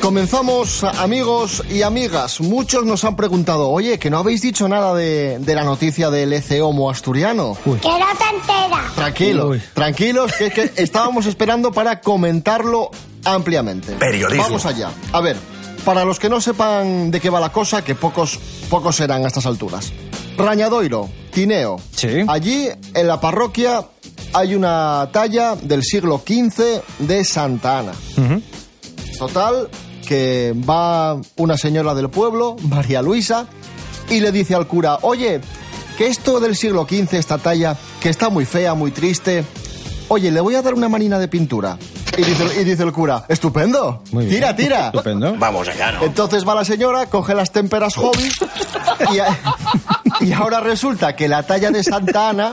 Comenzamos, amigos y amigas. Muchos nos han preguntado, oye, que no habéis dicho nada de, de la noticia del EC Homo asturiano. Que no te enteras. Tranquilos, tranquilos, que, es que estábamos esperando para comentarlo ampliamente. Periodismo. Vamos allá. A ver, para los que no sepan de qué va la cosa, que pocos, pocos serán a estas alturas. Rañadoiro, Tineo. Sí. Allí, en la parroquia, hay una talla del siglo XV de Santa Ana. Total, que va una señora del pueblo, María Luisa, y le dice al cura, oye, que esto del siglo XV, esta talla, que está muy fea, muy triste, oye, le voy a dar una manina de pintura. Y dice, y dice el cura, estupendo, Muy bien. tira, tira. Estupendo. Vamos allá, ¿no? Entonces va la señora, coge las témperas hobby y, a- y ahora resulta que la talla de Santa Ana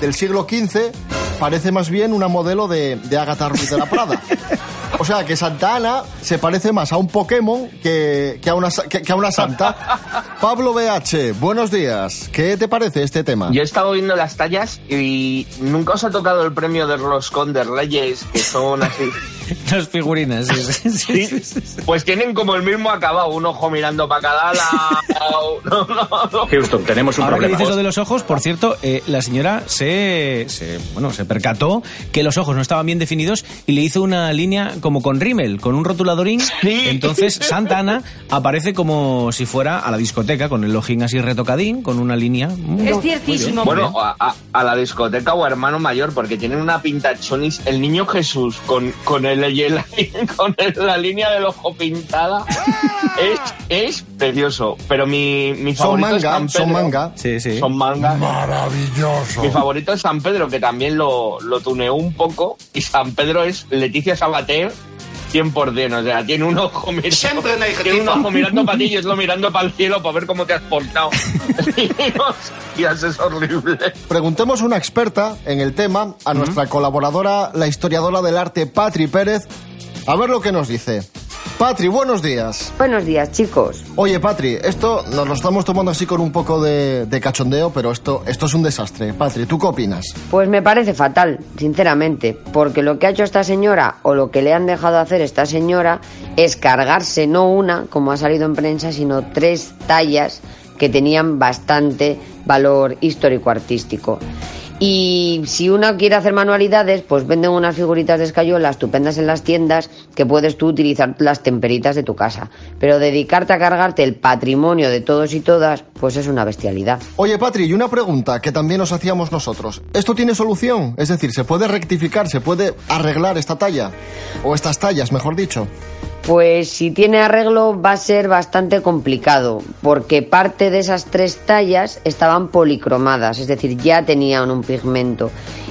del siglo XV parece más bien una modelo de, de Agatha Ruiz de la Prada. O sea, que Santa Ana se parece más a un Pokémon que, que a, una, que, que a una santa. Pablo BH, buenos días. ¿Qué te parece este tema? Yo he estado viendo las tallas y nunca os ha tocado el premio de los Condes Reyes, que son así. Las figurinas, sí, sí, sí, sí, sí. Pues tienen como el mismo acabado, un ojo mirando para cada lado. No, no, no. Houston, tenemos un Ahora que problema. dices lo de los ojos, por cierto, eh, la señora se, se, bueno, se percató que los ojos no estaban bien definidos y le hizo una línea como con rímel, con un rotuladorín. Sí. Entonces Santa Ana aparece como si fuera a la discoteca, con el ojín así retocadín, con una línea. Es ciertísimo. Bueno, a, a- a la discoteca o a hermano mayor, porque tienen una pinta chonis. El niño Jesús con, con, el, con el- la línea del ojo pintada es, es precioso. Pero mi, mi Son favorito es manga, San son Pedro. manga. Sí, sí. Son manga. Maravilloso. Mi favorito es San Pedro, que también lo, lo tuneó un poco. Y San Pedro es Leticia Sabater 100%. O sea, tiene un ojo mirando, tiene un ojo mirando para ti y otro mirando para el cielo para ver cómo te has portado. y es horrible. Preguntemos a una experta en el tema, a nuestra colaboradora, la historiadora del arte, Patri Pérez, a ver lo que nos dice. Patri, buenos días. Buenos días, chicos. Oye, Patri, esto nos lo estamos tomando así con un poco de, de cachondeo, pero esto, esto es un desastre. Patri, ¿tú qué opinas? Pues me parece fatal, sinceramente, porque lo que ha hecho esta señora o lo que le han dejado hacer esta señora es cargarse no una, como ha salido en prensa, sino tres tallas que tenían bastante valor histórico-artístico. Y si uno quiere hacer manualidades, pues venden unas figuritas de escayola estupendas en las tiendas que puedes tú utilizar las temperitas de tu casa. Pero dedicarte a cargarte el patrimonio de todos y todas, pues es una bestialidad. Oye, Patri, y una pregunta que también nos hacíamos nosotros. ¿Esto tiene solución? Es decir, ¿se puede rectificar, se puede arreglar esta talla? O estas tallas, mejor dicho. Pues si tiene arreglo va a ser bastante complicado, porque parte de esas tres tallas estaban policromadas, es decir, ya tenían un pigmento.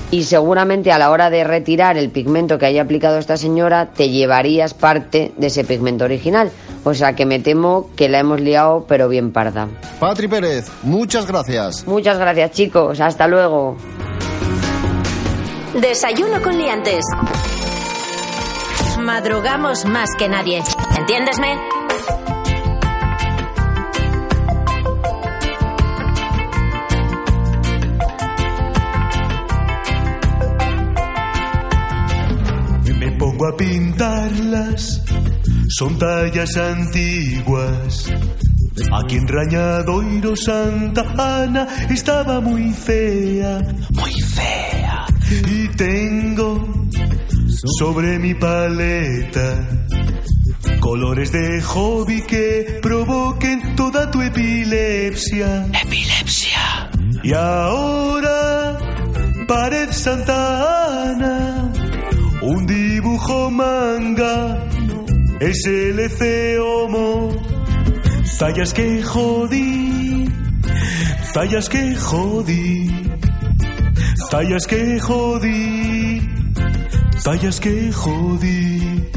Y seguramente a la hora de retirar el pigmento que haya aplicado esta señora, te llevarías parte de ese pigmento original. O sea que me temo que la hemos liado, pero bien parda. Patri Pérez, muchas gracias. Muchas gracias, chicos. Hasta luego. Desayuno con liantes. Madrugamos más que nadie. ¿Entiéndesme? Pongo a pintarlas, son tallas antiguas. Aquí en Rañadoiro Santa Ana estaba muy fea, muy fea. Y tengo sobre mi paleta colores de hobby que provoquen toda tu epilepsia. Epilepsia. Y ahora pared Santa dibujo manga, es el Homo. Tallas que jodí, tallas que jodí, tallas que jodí, tallas que jodí.